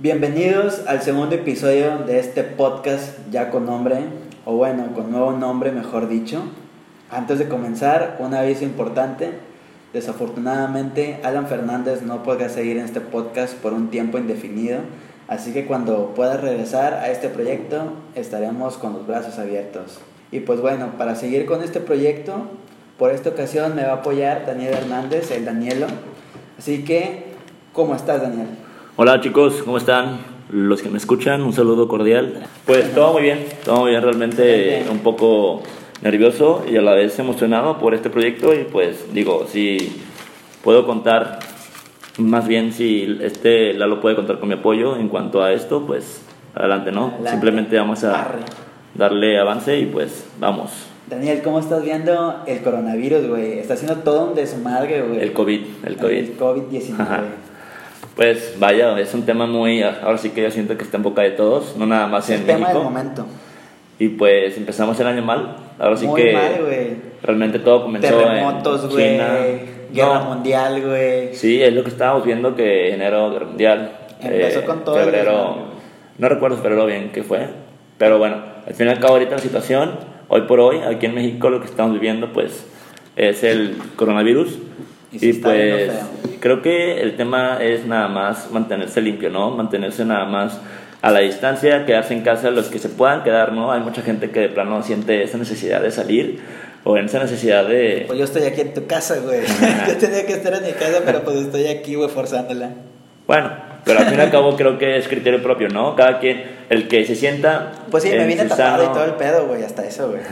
Bienvenidos al segundo episodio de este podcast ya con nombre, o bueno, con nuevo nombre mejor dicho. Antes de comenzar, un aviso importante. Desafortunadamente, Alan Fernández no podrá seguir en este podcast por un tiempo indefinido, así que cuando pueda regresar a este proyecto estaremos con los brazos abiertos. Y pues bueno, para seguir con este proyecto, por esta ocasión me va a apoyar Daniel Hernández, el Danielo. Así que, ¿cómo estás Daniel? Hola chicos, ¿cómo están? Los que me escuchan, un saludo cordial. Pues todo muy bien, todo muy bien, realmente un poco nervioso y a la vez emocionado por este proyecto y pues digo, si puedo contar, más bien si este Lalo puede contar con mi apoyo en cuanto a esto, pues adelante, ¿no? Adelante. Simplemente vamos a Arre. darle avance y pues vamos. Daniel, ¿cómo estás viendo el coronavirus, güey? Está haciendo todo un desmadre, güey. El COVID, el COVID. El COVID-19. Pues vaya, es un tema muy, ahora sí que yo siento que está en boca de todos, no nada más Es en el tema México. del momento. Y pues empezamos el año mal. Ahora sí Muy que mal, güey. realmente todo comenzó Terremotos, en güey. China. Guerra No, mundial, güey. Sí, es lo que estábamos viendo que enero guerra mundial. Empezó eh, con todo el Febrero, no recuerdo febrero bien qué fue. Pero bueno, al fin y al cabo ahorita la situación, hoy por hoy, aquí en México lo que estamos viviendo pues es el coronavirus. Y Y, pues creo que el tema es nada más mantenerse limpio, ¿no? Mantenerse nada más a la distancia, quedarse en casa los que se puedan quedar, ¿no? Hay mucha gente que de plano siente esa necesidad de salir o esa necesidad de... Pues yo estoy aquí en tu casa, güey. yo tenía que estar en mi casa, pero pues estoy aquí, güey, forzándola. Bueno, pero al fin y al cabo creo que es criterio propio, ¿no? Cada quien, el que se sienta... Pues sí, me vine tapado y sano- todo el pedo, güey, hasta eso, güey.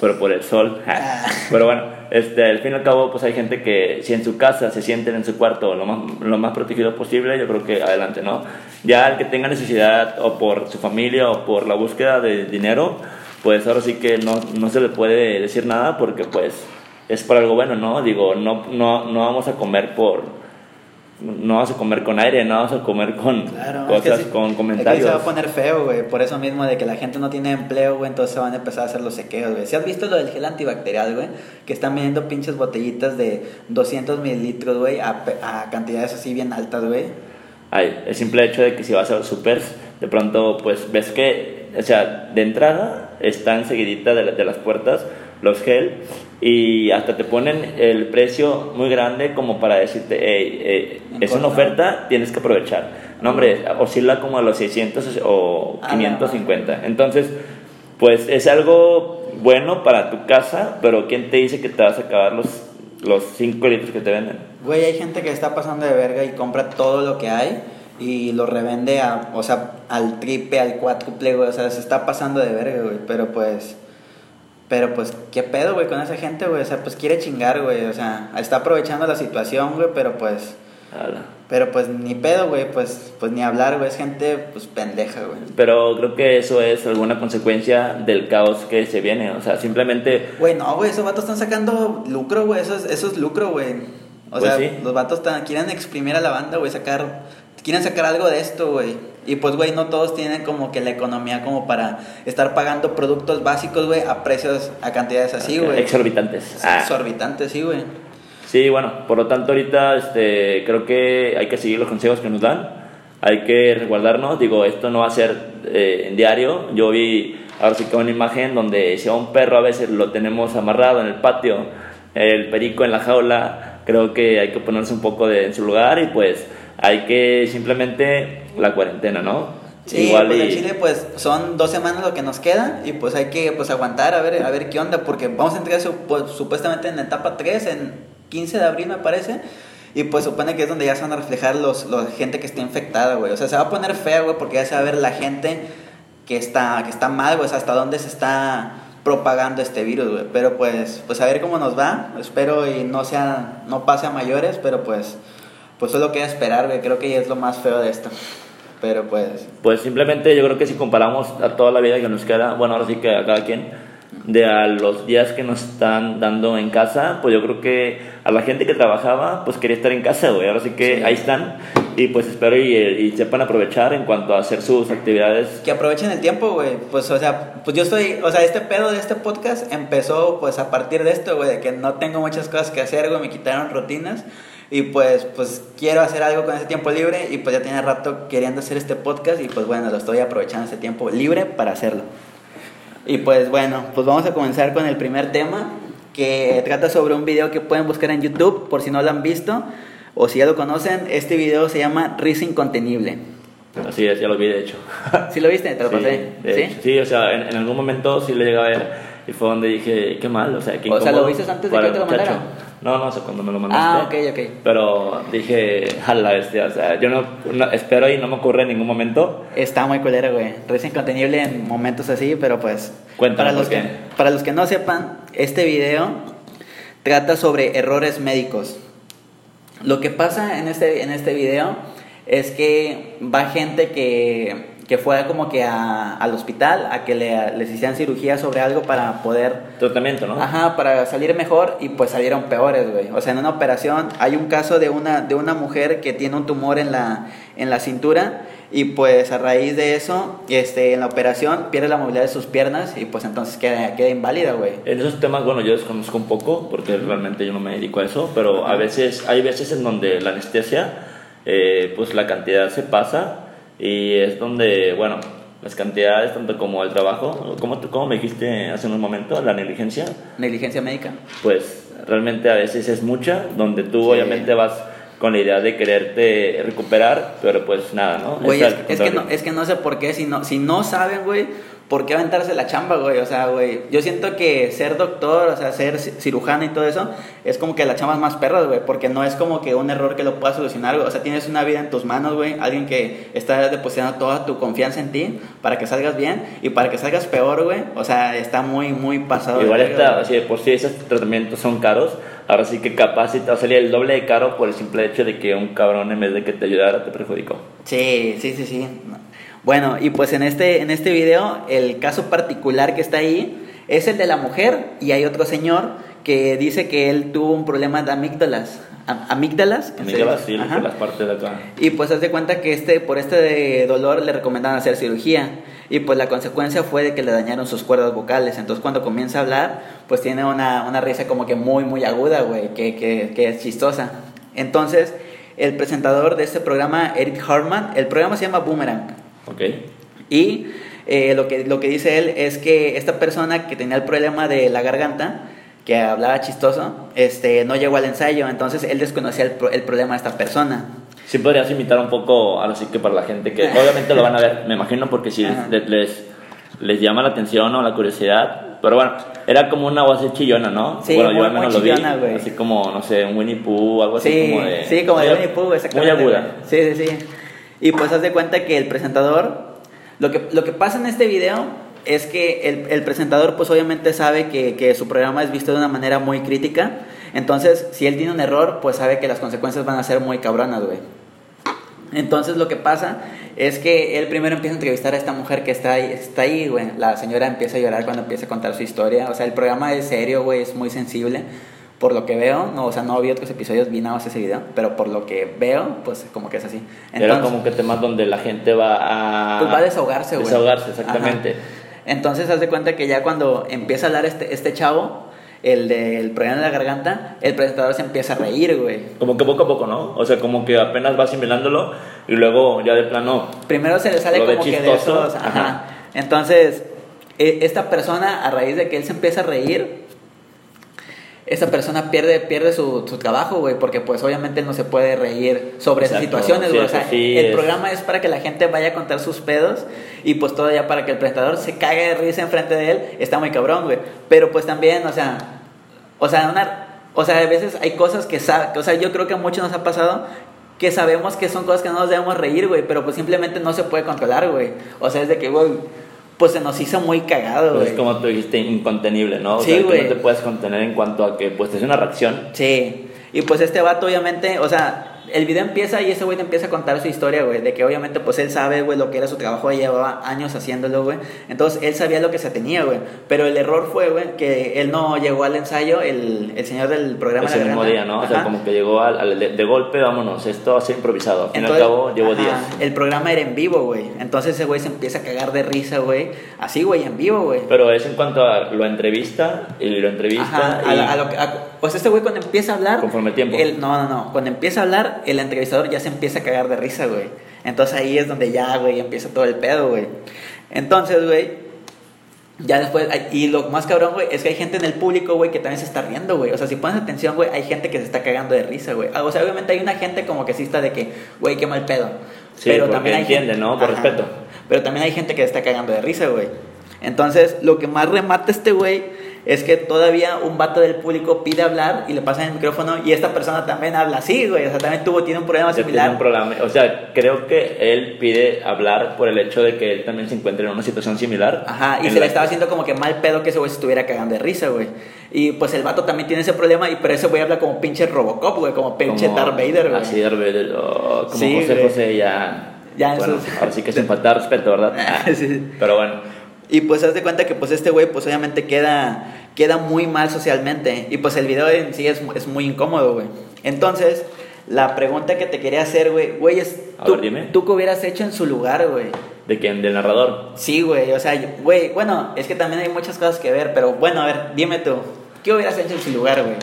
pero por el sol. Ah. Pero bueno, este, al fin y al cabo, pues hay gente que si en su casa se sienten en su cuarto lo más, lo más protegido posible, yo creo que adelante, ¿no? Ya el que tenga necesidad o por su familia o por la búsqueda de dinero, pues ahora sí que no, no se le puede decir nada porque pues es por algo bueno, ¿no? Digo, no, no, no vamos a comer por... No vamos a comer con aire, no vamos a comer con Claro, es que cosas, sí- con es que comentarios. se va a poner feo, güey. Por eso mismo de que la gente no tiene empleo, güey, entonces se van a empezar a hacer los sequeos, güey. ¿Si has visto lo del gel antibacterial, güey? Que están vendiendo pinches botellitas de 200 mililitros, güey, a, a cantidades así bien altas, güey. Ay, el simple hecho de que si vas a los supers, de pronto pues ves que, o sea, de entrada están seguidita de, de las puertas los gel y hasta te ponen el precio muy grande como para decirte, hey, eh, es una oferta, tienes que aprovechar. No, hombre, oscila como a los 600 o Ah, la 550. Entonces, pues es algo bueno para tu casa, pero ¿quién te dice que te vas a acabar los, los 5 litros que te venden? Güey, hay gente que está pasando de verga y compra todo lo que hay y lo revende a, o sea, al triple, al cuádruple, güey. O sea, se está pasando de verga, güey. Pero pues, pero pues, ¿qué pedo, güey, con esa gente, güey? O sea, pues quiere chingar, güey. O sea, está aprovechando la situación, güey, pero pues, Ala. pero pues ni pedo, güey. Pues, pues ni hablar, güey. Es gente, pues pendeja, güey. Pero creo que eso es alguna consecuencia del caos que se viene. O sea, simplemente Güey, no, güey, esos vatos están sacando lucro, güey. Eso es, eso es lucro, güey. O Pues sea, sí. los vatos están- quieren exprimir a la banda, güey, sacar. Quieren sacar algo de esto, güey. Y pues, güey, no todos tienen como que la economía como para estar pagando productos básicos, güey, a precios, a cantidades así, güey. exorbitantes. Ah. Exorbitantes, sí, güey. Sí, bueno, por lo tanto ahorita este, creo que hay que seguir los consejos que nos dan. Hay que resguardarnos. Digo, esto no va a ser eh, en diario. Yo vi ahora sí que una imagen donde si a un perro a veces lo tenemos amarrado en el patio, el perico en la jaula, creo que hay que ponerse un poco de, en su lugar y pues hay que simplemente la cuarentena, ¿no? Sí, pues en Chile pues son dos semanas lo que nos queda y pues hay que pues aguantar a ver a ver qué onda porque vamos a entrar pues, supuestamente en etapa 3 en 15 de abril me parece y pues supone que es donde ya se van a reflejar los, los gente que está infectada, güey. O sea, se va a poner fea, güey, porque ya se va a ver la gente que está que está mal, güey, o sea, hasta dónde se está propagando este virus, güey. Pero pues pues a ver cómo nos va. Espero y no sea no pase a mayores, pero pues pues solo queda esperar, güey. Creo que ya es lo más feo de esto. Pero pues Pues simplemente yo creo que si comparamos a toda la vida que nos queda, bueno, ahora sí que a cada quien, de a los días que nos están dando en casa, pues yo creo que a la gente que trabajaba, pues quería estar en casa, güey. Ahora sí que Sí. ahí están. Y pues espero y, y sepan aprovechar en cuanto a hacer sus actividades. que aprovechen el tiempo, güey. Pues, o sea, pues yo estoy, o sea, este pedo de este podcast empezó, pues, a partir de esto, güey, de que no tengo muchas cosas que hacer, güey, me quitaron rutinas. Y pues, pues quiero hacer algo con ese tiempo libre y pues ya tiene rato queriendo hacer este podcast y pues bueno, lo estoy aprovechando ese tiempo libre para hacerlo. Y pues bueno, pues vamos a comenzar con el primer tema que trata sobre un video que pueden buscar en YouTube por si no lo han visto o si ya lo conocen. Este video se llama Risa Incontenible. Así es, ya lo vi de hecho. ¿Sí lo viste? ¿Te lo Sí, pasé? ¿Sí? hecho, sí, o sea, en, en algún momento sí le llegué a ver y fue donde dije, qué mal, o sea, qué O sea, ¿lo viste antes de que te lo mandara? No, no, o sea, cuando me lo mandaste. Ah, ok, ok. Pero dije, jala bestia, o sea, yo no, no- espero y no me ocurre en ningún momento. Está muy culero, güey. Risa Incontenible en momentos así, pero pues... Cuéntame para los, que, para los que no sepan, este video trata sobre errores médicos. Lo que pasa en este, en este video es que va gente que, que fue como que a- al hospital a que le, les hicieran cirugía sobre algo para poder Tratamiento, ¿no? Ajá, para salir mejor y pues salieron peores, güey. O sea, en una operación hay un caso de una, de una mujer que tiene un tumor en la, en la cintura y pues a raíz de eso, este, en la operación pierde la movilidad de sus piernas y pues entonces queda, queda inválida, güey. En esos temas, bueno, yo desconozco un poco porque realmente yo no me dedico a eso, pero a veces, hay veces en donde la anestesia, eh, pues la cantidad se pasa y es donde, bueno, las cantidades, tanto como el trabajo, como, como me dijiste hace un momento, la negligencia, Negligencia médica. pues realmente a veces es mucha, donde tú Sí. obviamente vas con la idea de quererte recuperar, pero pues nada, ¿no? Güey, es, es que no, es que no sé por qué, si no, si no saben, güey, ¿por qué aventarse la chamba, güey? O sea, güey, yo siento que ser doctor, o sea, ser ci- cirujano y todo eso, es como que la chamba es más perra, güey, porque no es como que un error que lo puedas solucionar, güey. O sea, tienes una vida en tus manos, güey, alguien que está depositando toda tu confianza en ti para que salgas bien y para que salgas peor, güey. O sea, está muy, muy pasado. Igual está, si de por sí esos tratamientos son caros, ahora sí que capaz si te va el doble de caro por el simple hecho de que un cabrón en vez de que te ayudara te perjudicó. Sí, sí, sí, sí. Bueno, y pues en este, en este video, el caso particular que está ahí es el de la mujer y hay otro señor que dice que él tuvo un problema de amígdalas. Am- ¿Amígdalas? Amígdalas, sí, las partes de acá. Y pues haz de cuenta que este, por este dolor le recomendaron hacer cirugía. Y pues la consecuencia fue de que le dañaron sus cuerdas vocales. Entonces cuando comienza a hablar, pues tiene una, una risa como que muy, muy aguda, güey, que, que, que es chistosa. Entonces, el presentador de este programa, Eric Hartman, el programa se llama Boomerang. Ok. Y eh, lo, que, lo que dice él es que esta persona que tenía el problema de la garganta, que hablaba chistoso, este, no llegó al ensayo. Entonces él desconocía el, pro- el problema de esta persona. Sí podrías imitar un poco, ahora sí que para la gente que obviamente lo van a ver, me imagino, porque si les, les, les llama la atención o la curiosidad. Pero bueno, era como una voz chillona, ¿no? Sí, bueno, yo muy- al menos lo vi. Así como, no sé, un Winnie Pooh, algo así Sí, como de. sí, como de Winnie Pooh, exactamente. Muy aguda. Sí, sí, sí. Y pues haz de cuenta que el presentador, lo que, lo que pasa en este video es que el, el presentador pues obviamente sabe que, que su programa es visto de una manera muy crítica. Entonces, si él tiene un error, pues sabe que las consecuencias van a ser muy cabronas, güey. Entonces lo que pasa es que él primero empieza a entrevistar a esta mujer que está ahí, está ahí, güey. La señora empieza a llorar cuando empieza a contar su historia. O sea, el programa es serio, güey, es muy sensible. Por lo que veo, no, o sea, no vi otros episodios, vi nada más ese video, pero por lo que veo, pues como que es así. Era como que temas donde la gente va a. pues va a desahogarse, güey. Desahogarse, exactamente. Ajá. Entonces, haz de cuenta que ya cuando empieza a hablar este, este chavo, el del problema de la garganta, el presentador se empieza a reír, güey. Como que poco a poco, ¿no? O sea, como que apenas va asimilándolo y luego ya de plano. Primero se le sale Lo ve como que de chistoso, esos. Ajá. ajá. Entonces, e- esta persona, a raíz de que él se empieza a reír, esa persona pierde, pierde su, su trabajo, güey, porque pues obviamente él no se puede reír sobre esas situaciones, sí, güey. O sea, sí el es- programa es para que la gente vaya a contar sus pedos y pues todavía para que el presentador se cague de risa enfrente de él, está muy cabrón, güey. Pero pues también, o sea, o sea, una, o sea, a veces hay cosas que sabe, o sea, yo creo que a muchos nos ha pasado que sabemos que son cosas que no nos debemos reír, güey, pero pues simplemente no se puede controlar, güey. O sea, es de que, güey, pues se nos hizo muy cagado, Pues güey. es como tú dijiste, incontenible, ¿no? O Sí, güey. no te puedes contener en cuanto a que, pues, es una reacción. Sí. Y pues este vato, obviamente, o sea, el video empieza y ese güey te empieza a contar su historia, güey, de que obviamente pues él sabe, güey, lo que era su trabajo, llevaba años haciéndolo, güey. Entonces él sabía lo que se tenía, güey. Pero el error fue, güey, que él no llegó al ensayo, el, el señor del programa Ese de mismo día, ¿no? O sea, como que llegó al, al- de, de golpe, vámonos, esto va a ser improvisado. Al fin y al cabo, llevo ajá, días. El programa era en vivo, güey. Entonces ese güey se empieza a cagar de risa, güey. Así, güey, en vivo, güey. Pero es en cuanto a lo entrevista y lo entrevista Ajá, y... a, la- a lo que- a- o sea, este güey cuando empieza a hablar... Conforme el tiempo. el- no, no, no. Cuando empieza a hablar, el entrevistador ya se empieza a cagar de risa, güey. Entonces ahí es donde ya, güey, empieza todo el pedo, güey. Entonces, güey, ya después, hay- y lo más cabrón, güey, es que hay gente en el público, güey, que también se está riendo, güey. O sea, si pones atención, güey, hay gente que se está cagando de risa, güey. Ah, O sea, obviamente hay una gente como que sí está de que, güey, qué mal pedo. Sí, porque entiende, ¿no? Por respeto. Pero también hay gente que se está cagando de risa, güey. Entonces, lo que más remata este güey es que todavía un vato del público pide hablar y le pasan el micrófono y esta persona también habla así, güey. O sea, también tuvo, tiene un problema similar. un. O sea, creo que él pide hablar por el hecho de que él también se encuentra en una situación similar. Ajá, y se le estaba haciendo como que mal pedo que ese güey se estuviera cagando de risa, güey. Y pues el vato también tiene ese problema, y pero ese güey habla como pinche Robocop, güey, como pinche como- Darth Vader, güey. Así, Darth Vader. oh, como Sí, José güey. José ya. Ya en bueno, sus- ahora sí que sin faltar respeto, ¿verdad? Ah, Sí. Pero bueno. Y pues haz de cuenta que pues este güey pues obviamente queda, queda muy mal socialmente. Y pues el video en sí es, es muy incómodo, güey. Entonces, la pregunta que te quería hacer, güey, güey, es... A ¿tú, ver, dime. ¿Tú qué hubieras hecho en su lugar, güey? ¿De quién? ¿Del narrador? Sí, güey, o sea, güey, bueno, es que también hay muchas cosas que ver, pero bueno, a ver, dime tú, ¿qué hubieras hecho en su lugar, güey?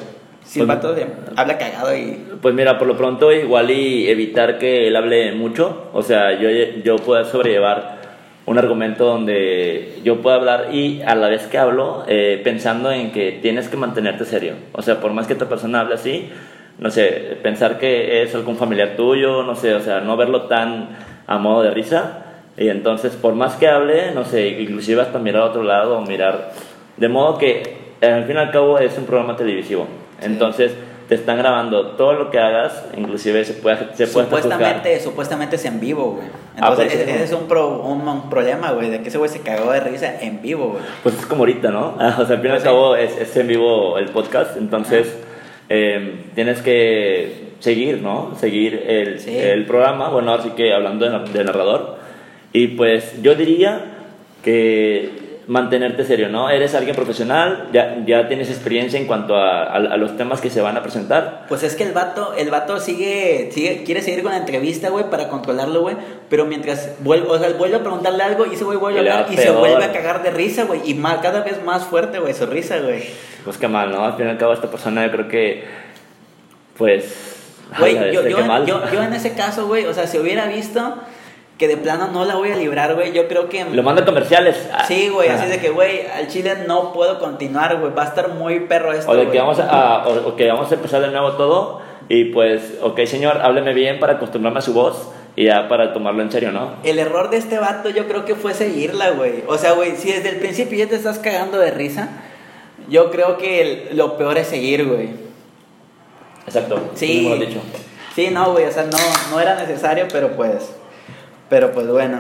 Si el Pues- de- habla cagado y... Pues mira, por lo pronto igual y evitar que él hable mucho. O sea, yo, yo pueda sobrellevar un argumento donde yo pueda hablar y a la vez que hablo eh, pensando en que tienes que mantenerte serio. O sea, por más que esta persona hable así, no sé, pensar que es algún familiar tuyo, no sé, o sea, no verlo tan a modo de risa. Y entonces, por más que hable, no sé, inclusive hasta mirar a otro lado o mirar... De modo que, al fin y al cabo, es un programa televisivo. Entonces, te están grabando todo lo que hagas, inclusive se puede, se puede. Supuestamente, supuestamente es en vivo, güey. Ah, Entonces, pues, ese, es un, pro- un, un problema, güey, de que ese güey se cagó de risa en vivo, güey. Pues es como ahorita, ¿no? Ah, O sea, al fin y al cabo es, es en vivo el podcast, entonces eh, tienes que seguir, ¿no? Seguir el, Sí. el programa, bueno, así que hablando de, de narrador. Y pues yo diría que mantenerte serio, ¿no? Eres alguien profesional, ya, ya tienes experiencia en cuanto a, a- a los temas que se van a presentar. Pues es que el vato, el vato sigue, sigue, quiere seguir con la entrevista, güey, para controlarlo, güey. Pero mientras vuelve, o sea, vuelve a preguntarle algo y ese güey vuelve a hablar y se vuelve a cagar de risa, güey. Y más, cada vez más fuerte, güey, su risa, güey. Pues qué mal, ¿no? Al fin y al cabo esta persona yo creo que, pues... Güey, yo, yo, yo, yo en ese caso, güey, o sea, si hubiera visto que de plano no la voy a librar, güey, yo creo que... Lo manda a comerciales. Sí, güey, ah. así de que, güey, al chile no puedo continuar, güey. Va a estar muy perro esto, O de que vamos a, o, o que vamos a empezar de nuevo todo y pues, ok señor, hábleme bien para acostumbrarme a su voz y ya para tomarlo en serio, ¿no? El error de este vato yo creo que fue seguirla, güey. O sea, güey, si desde el principio ya te estás cagando de risa, yo creo que el- lo peor es seguir, güey. Exacto. Sí. Como lo dicho. Sí, no, güey, o sea, no, no era necesario, pero pues... Pero pues bueno.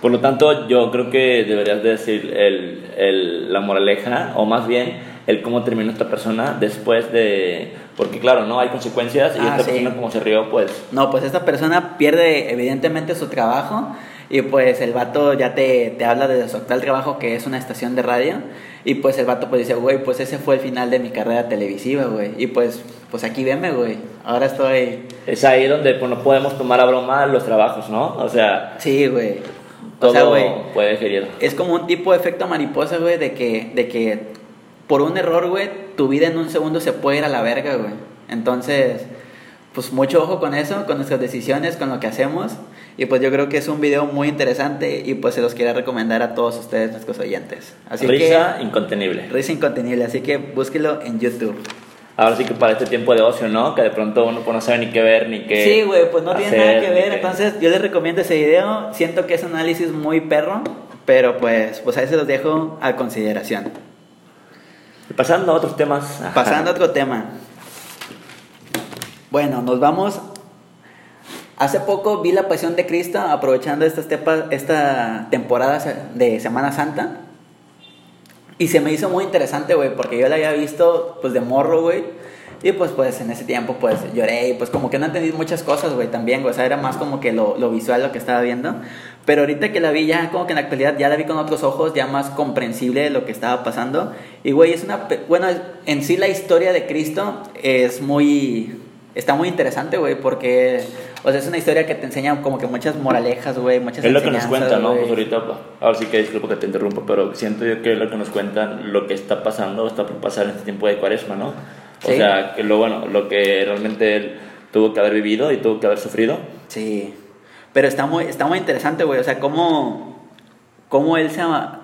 Por lo tanto, yo creo que deberías de decir el, el- la moraleja, o más bien el cómo terminó esta persona después de... Porque claro, ¿no? Hay consecuencias y Ah, esta sí. persona como se rió, pues... No, pues esta persona pierde evidentemente su trabajo y pues el vato ya te, te habla de su actual trabajo que es una estación de radio y pues el vato pues dice, güey, pues ese fue el final de mi carrera televisiva, güey. Y pues, pues aquí veme, güey. Ahora estoy... Es ahí donde pues, no podemos tomar a broma los trabajos, ¿no? O sea, Sí, güey. todo O sea, güey, puede gerir. es como un tipo de efecto mariposa, güey, de que, de que por un error, güey, tu vida en un segundo se puede ir a la verga, güey. Entonces, pues mucho ojo con eso, con nuestras decisiones, con lo que hacemos. Y pues yo creo que es un video muy interesante y pues se los quiero recomendar a todos ustedes, nuestros oyentes. Así Risa incontenible. que, risa incontenible, así que búsquelo en YouTube. Ahora sí que para este tiempo de ocio, ¿no? Que de pronto uno pues, no sabe ni qué ver ni qué. Sí, güey, pues no tiene nada que ver. qué- Entonces, yo les recomiendo ese video. Siento que es un análisis muy perro, pero pues, pues ahí se los dejo a consideración. Y pasando a otros temas. ajá. Pasando a otro tema. Bueno, nos vamos. Hace poco vi La Pasión de Cristo, aprovechando esta, esta temporada de Semana Santa. Y se me hizo muy interesante, güey, porque yo la había visto, pues, de morro, güey. Y pues, pues, en ese tiempo, pues, lloré y pues como que no entendí muchas cosas, güey, también, güey. O sea, era más como que lo, lo visual lo que estaba viendo. Pero ahorita que la vi ya, como que en la actualidad ya la vi con otros ojos, ya más comprensible de lo que estaba pasando. Y, güey, es una... Bueno, en sí la historia de Cristo es muy... Está muy interesante, güey, porque... O sea, es una historia que te enseña como que muchas moralejas, güey, muchas Es lo que nos enseñanzas, cuenta, ¿no? Pues ahorita, ahora sí que disculpo que te interrumpa, pero siento yo que es lo que nos cuentan lo que está pasando está por pasar en este tiempo de cuaresma, ¿no? O Sí. sea, que lo bueno, lo que realmente él tuvo que haber vivido y tuvo que haber sufrido. Sí. Pero está muy, está muy interesante, güey. O sea, cómo, cómo él se... ama-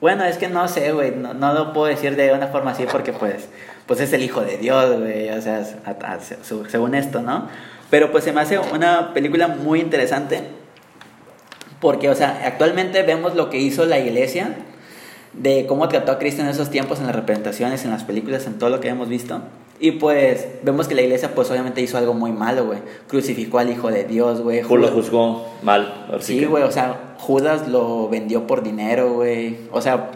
Bueno, es que no sé, güey. No, no lo puedo decir de una forma así porque, pues, pues es el hijo de Dios, güey. O sea, a- a- su- según esto, ¿no? Pero, pues, se me hace una película muy interesante. Porque, o sea, actualmente vemos lo que hizo la iglesia de cómo trató a Cristo en esos tiempos, en las representaciones, en las películas, en todo lo que hemos visto. Y pues vemos que la iglesia pues obviamente hizo algo muy malo, güey. Crucificó al Hijo de Dios, güey. Ju- Lo Judas- juzgó mal. Sí, que- güey, o sea, Judas lo vendió por dinero, güey. O sea,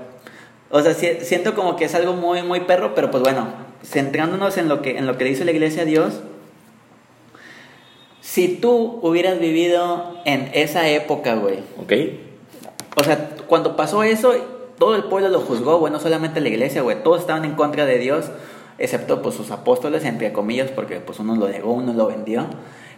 o sea, si- siento como que es algo muy, muy perro, pero pues bueno, centrándonos en lo que, en lo que le hizo la iglesia a Dios. Si tú hubieras vivido en esa época, güey, Ok. o sea, cuando pasó eso, todo el pueblo lo juzgó, güey, no solamente la iglesia, güey, todos estaban en contra de Dios, excepto pues sus apóstoles, entre comillas, porque pues uno lo negó, uno lo vendió.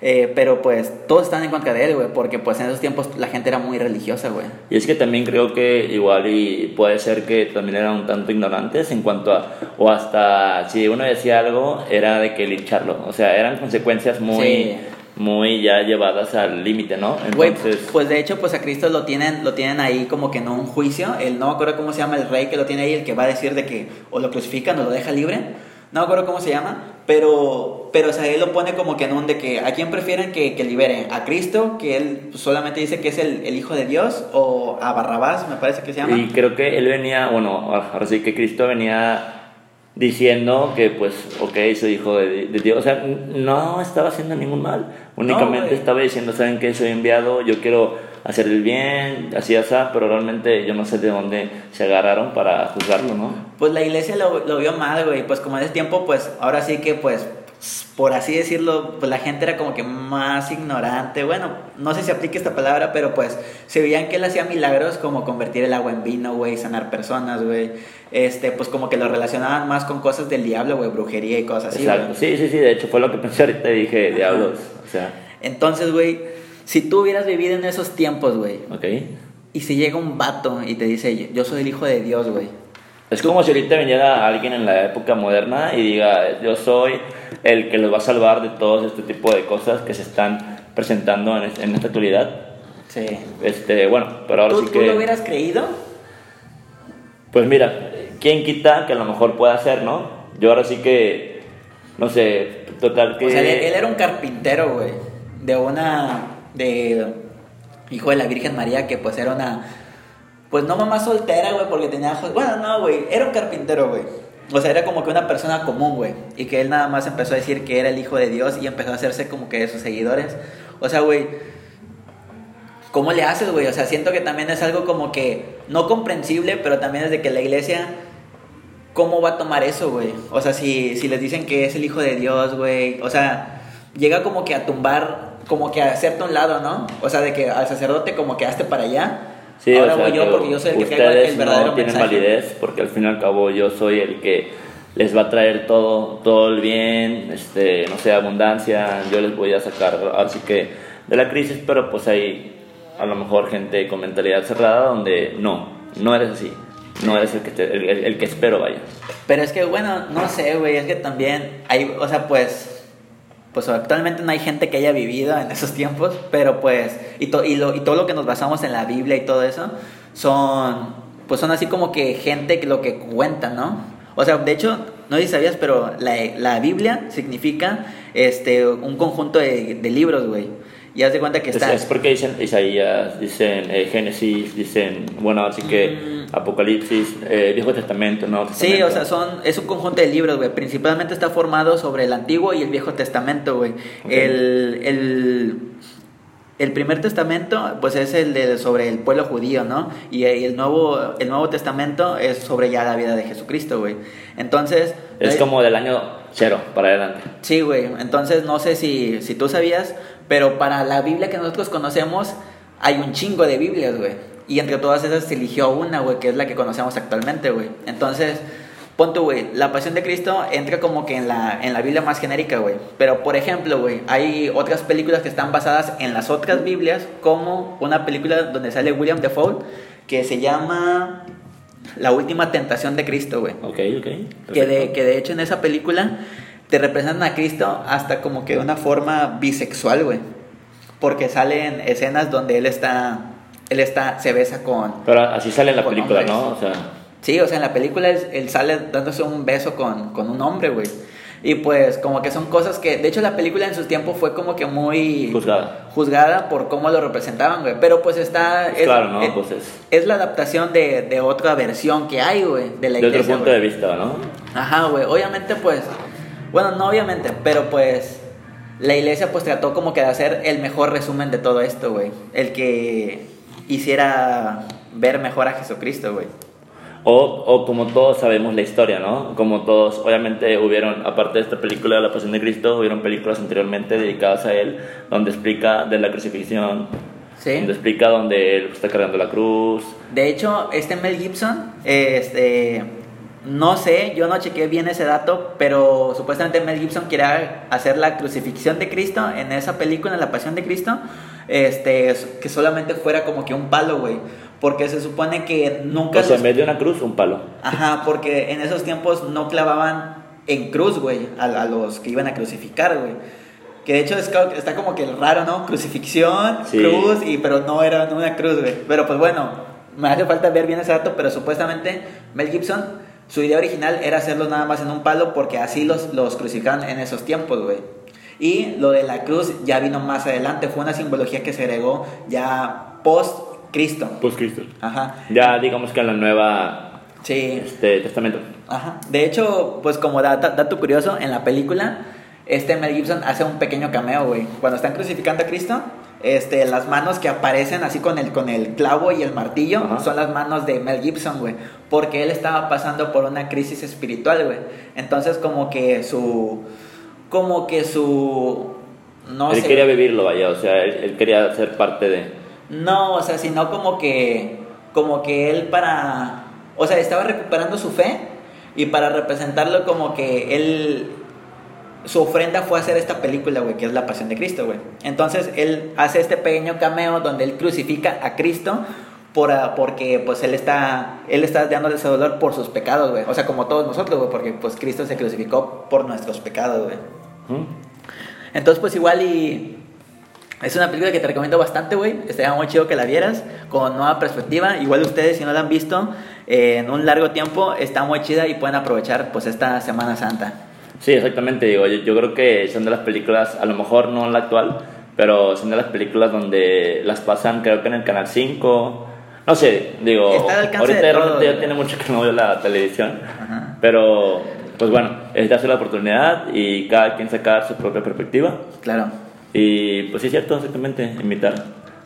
Eh, pero pues todos estaban en contra de él, güey, porque pues en esos tiempos la gente era muy religiosa, güey. Y es que también creo que igual y puede ser que también eran un tanto ignorantes en cuanto a, o hasta si uno decía algo, era de que lincharlo. O sea, eran consecuencias muy, Sí. muy ya llevadas al límite, ¿no? Güey, Entonces, pues de hecho, pues a Cristo lo tienen, lo tienen ahí como que en un juicio. El, no me acuerdo cómo se llama el rey que lo tiene ahí, el que va a decir de que o lo crucifican o lo deja libre. No me acuerdo cómo se llama, pero, pero o sea, él lo pone como que en un de que a quién prefieren que, que liberen, a Cristo, que él solamente dice que es el, el Hijo de Dios, o a Barrabás, me parece que se llama. y creo que él venía, bueno, ahora sí que Cristo venía diciendo que pues, ok, soy hijo de, de Dios. O sea, no estaba haciendo ningún mal. Únicamente estaba diciendo, ¿saben qué? Soy enviado, yo quiero hacer el bien, así, así, pero realmente yo no sé de dónde se agarraron para juzgarlo, ¿no? Pues la iglesia lo, lo vio mal, güey. Pues como en ese tiempo, pues ahora sí que, pues, por así decirlo, pues la gente era como que más ignorante. Bueno, no sé si aplique esta palabra, pero pues se veían que él hacía milagros como convertir el agua en vino, güey, sanar personas, güey. Este, pues como que lo relacionaban más con cosas del diablo, güey, brujería y cosas así. Exacto. Sí, sí, sí, de hecho fue lo que pensé ahorita y dije, diablos, o sea, Entonces, güey, si tú hubieras vivido en esos tiempos, güey, ok. y si llega un vato y te dice, yo soy el hijo de Dios, güey. Es como si ahorita viniera alguien en la época moderna y diga, yo soy el que los va a salvar de todo este tipo de cosas que se están presentando en, en esta actualidad. Sí. Este, bueno, pero ahora ¿Tú, sí tú que... lo hubieras creído? Pues mira, ¿quién quita que a lo mejor pueda ser, no? Yo ahora sí que, no sé, total que... O sea, él era un carpintero, güey. De una. De. Hijo de la Virgen María, que pues era una. Pues no mamá soltera, güey, porque tenía. Bueno, no, güey. Era un carpintero, güey. O sea, era como que una persona común, güey. Y que él nada más empezó a decir que era el hijo de Dios y empezó a hacerse como que de sus seguidores. O sea, güey. ¿Cómo le haces, güey? O sea, siento que también es algo como que no comprensible, pero también es de que la iglesia ¿cómo va a tomar eso, güey? O sea, si, si les dicen que es el hijo de Dios, güey. O sea, llega como que a tumbar, como que a hacerte a un lado, ¿no? O sea, de que al sacerdote como que hazte para allá. Sí, Ahora o sea, voy yo que porque yo soy el que ustedes el verdadero no tienen mensaje. validez porque al fin y al cabo yo soy el que les va a traer todo, todo el bien, este, no sé, abundancia, yo les voy a sacar así que de la crisis, pero pues hay a lo mejor gente con mentalidad cerrada donde no, no eres así, no eres el que, te- el, el- el que espero vaya. Pero es que, bueno, no sé, güey, es que también hay, o sea, pues, pues actualmente no hay gente que haya vivido en esos tiempos, pero pues, y, to- y, lo- y todo lo que nos basamos en la Biblia y todo eso, son, pues son así como que gente que lo que cuenta, ¿no? O sea, de hecho, no sé si sabías, pero la, la Biblia significa este, un conjunto de, de libros, güey. Y haz de cuenta que Es, está... es porque dicen Isaías, dicen eh, Génesis, dicen, bueno, así que Mm. Apocalipsis, eh, Viejo Testamento, Nuevo Sí, Testamento. o sea, son, es un conjunto de libros, güey. Principalmente está formado sobre el Antiguo y el Viejo Testamento, güey. Ok. El, el, el primer testamento, pues es el de, sobre el pueblo judío, ¿no? Y el nuevo, el nuevo Testamento es sobre ya la vida de Jesucristo, güey. Entonces... Es eh, como del año cero para adelante. Sí, güey. Entonces no sé si, si tú sabías, pero para la Biblia que nosotros conocemos hay un chingo de Biblias, güey. Y entre todas esas se eligió una, güey, que es la que conocemos actualmente, güey. Entonces, pon tú, güey, la pasión de Cristo entra como que en la, en la Biblia más genérica, güey. Pero, por ejemplo, güey, hay otras películas que están basadas en las otras Biblias, como una película donde sale William Defoe, que se llama... La última tentación de Cristo, güey. Ok, ok. Que de, que de hecho en esa película te representan a Cristo hasta como que de una forma bisexual, güey. Porque salen escenas donde él está, él está, se besa con... Pero así sale en la película, hombres. ¿no? O sea, Sí, o sea, en la película él, él sale dándose un beso con, con un hombre, güey. Y pues como que son cosas que, de hecho la película en su tiempo fue como que muy juzgada. juzgada por cómo lo representaban, güey. Pero pues está... Pues claro, ¿no? Es, Pues es- es la adaptación de, de otra versión que hay, güey, de la De otro punto güey. de vista, ¿no? Ajá, güey. Obviamente, pues. Bueno, no obviamente, pero pues. La iglesia, pues trató como que de hacer el mejor resumen de todo esto, güey. El que hiciera ver mejor a Jesucristo, güey. O, o como todos sabemos la historia, ¿no? Como todos, obviamente hubieron, aparte de esta película de la Pasión de Cristo, hubieron películas anteriormente dedicadas a él, donde explica de la crucifixión, Sí. donde explica donde él está cargando la cruz. De hecho, este Mel Gibson, este. No sé, yo no chequé bien ese dato, pero supuestamente Mel Gibson quería hacer la crucifixión de Cristo en esa película, en la Pasión de Cristo, este, que solamente fuera como que un palo, güey. Porque se supone que nunca... O sea, en vez de una cruz, un palo. Ajá, porque en esos tiempos no clavaban en cruz, güey, a, a los que iban a crucificar, güey. Que de hecho es está como que raro, ¿no? Crucifixión, Sí. cruz, y, pero no era una cruz, güey. Pero pues bueno, me hace falta ver bien ese dato, pero supuestamente Mel Gibson, su idea original era hacerlo nada más en un palo porque así los, los crucificaban en esos tiempos, güey. Y lo de la cruz ya vino más adelante, fue una simbología que se agregó ya post Cristo. Pues Cristo. Ajá. Ya digamos que en la nueva Sí. este, testamento. Ajá. De hecho, pues como data- dato curioso, en la película, este Mel Gibson hace un pequeño cameo, güey. Cuando están crucificando a Cristo, este, las manos que aparecen así con el, con el clavo y el martillo Ajá. son las manos de Mel Gibson, güey. Porque él estaba pasando por una crisis espiritual, güey. Entonces como que su... Como que su... No él sé. quería vivirlo, vaya, o sea, él, él quería ser parte de... No, o sea, sino como que, como que él para, o sea, estaba recuperando su fe y para representarlo como que él, su ofrenda fue hacer esta película, güey, que es la Pasión de Cristo, güey. Entonces él hace este pequeño cameo donde él crucifica a Cristo por, ah, porque pues él está, él está dándole ese dolor por sus pecados, güey. O sea, como todos nosotros, güey, porque pues Cristo se crucificó por nuestros pecados, güey. ¿Mm? Entonces, pues igual y es una película que te recomiendo bastante, güey. Estaría muy chido que la vieras con nueva perspectiva. Igual ustedes, si no la han visto eh, en un largo tiempo, está muy chida y pueden aprovechar pues esta Semana Santa. Sí, exactamente, digo, yo, yo creo que son de las películas, a lo mejor no en la actual, pero son de las películas donde las pasan creo que en el Canal 5, no sé, digo, ahorita realmente ya tiene mucho que no veo la televisión, Ajá. pero pues bueno, es darse la oportunidad y cada quien sacar su propia perspectiva Claro. y pues sí es cierto, exactamente, invitar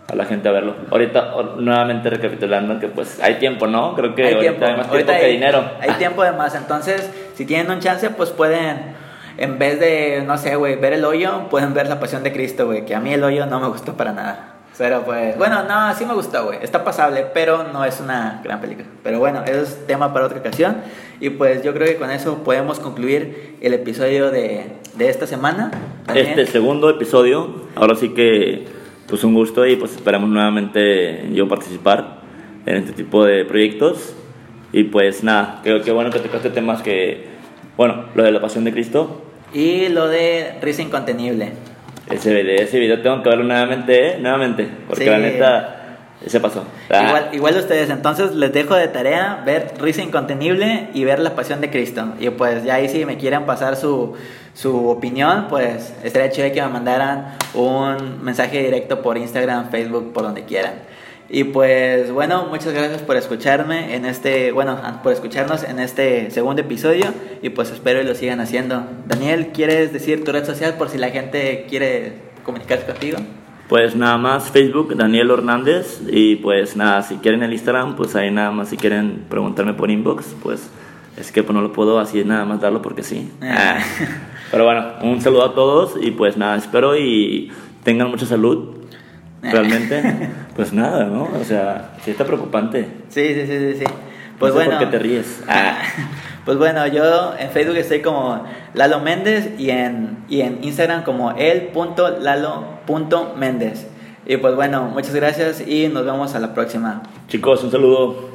a la gente a verlo. Ahorita, nuevamente recapitulando que pues hay tiempo, ¿no? Creo que hay ahorita tiempo. hay más Ahorita tiempo que hay- dinero. Hay tiempo de más. Entonces, si tienen un chance, pues pueden, en vez de, no sé, güey, ver el hoyo, pueden ver la Pasión de Cristo, güey. Que a mí el hoyo no me gustó para nada. Pero pues, bueno, no, sí me gustó, güey. Está pasable, pero no es una gran película. Pero bueno, eso es tema para otra ocasión. Y pues yo creo que con eso podemos concluir el episodio de, de esta semana. Este segundo episodio, ahora sí que pues un gusto y pues esperamos nuevamente yo participar en este tipo de proyectos y pues nada, creo que bueno que tocaste temas que, bueno, lo de la pasión de Cristo, Y lo de Risa Incontenible. ese, de ese video tengo que verlo nuevamente, ¿eh? nuevamente, porque Sí. la neta se pasó. Ah, Igual, igual ustedes, entonces les dejo de tarea ver Risa Incontenible y ver La Pasión de Cristo. Y pues ya ahí si me quieren pasar su, su opinión, pues estaría chido que me mandaran un mensaje directo por Instagram, Facebook, por donde quieran. Y pues bueno, muchas gracias por escucharme en este, bueno, por escucharnos en este segundo episodio y pues espero y lo sigan haciendo. Daniel, ¿quieres decir tu red social por si la gente quiere comunicarse contigo? Pues nada más Facebook, Daniel Hernández. Y pues nada, si quieren el Instagram, pues ahí nada más si quieren preguntarme por inbox, pues es que pues no lo puedo así nada más darlo porque sí. Ah. Ah. Pero bueno, un saludo a todos y pues nada, espero y tengan mucha salud. Realmente, pues nada, ¿no? O sea, sí está preocupante. Sí, sí, sí, sí, sí. Pues No sé bueno. ¿Por qué te ríes? Ah. Pues bueno, yo en Facebook estoy como Lalo Méndez y en, y en Instagram como el.lalo.méndez. Y pues bueno, muchas gracias y nos vemos a la próxima. Chicos, un saludo.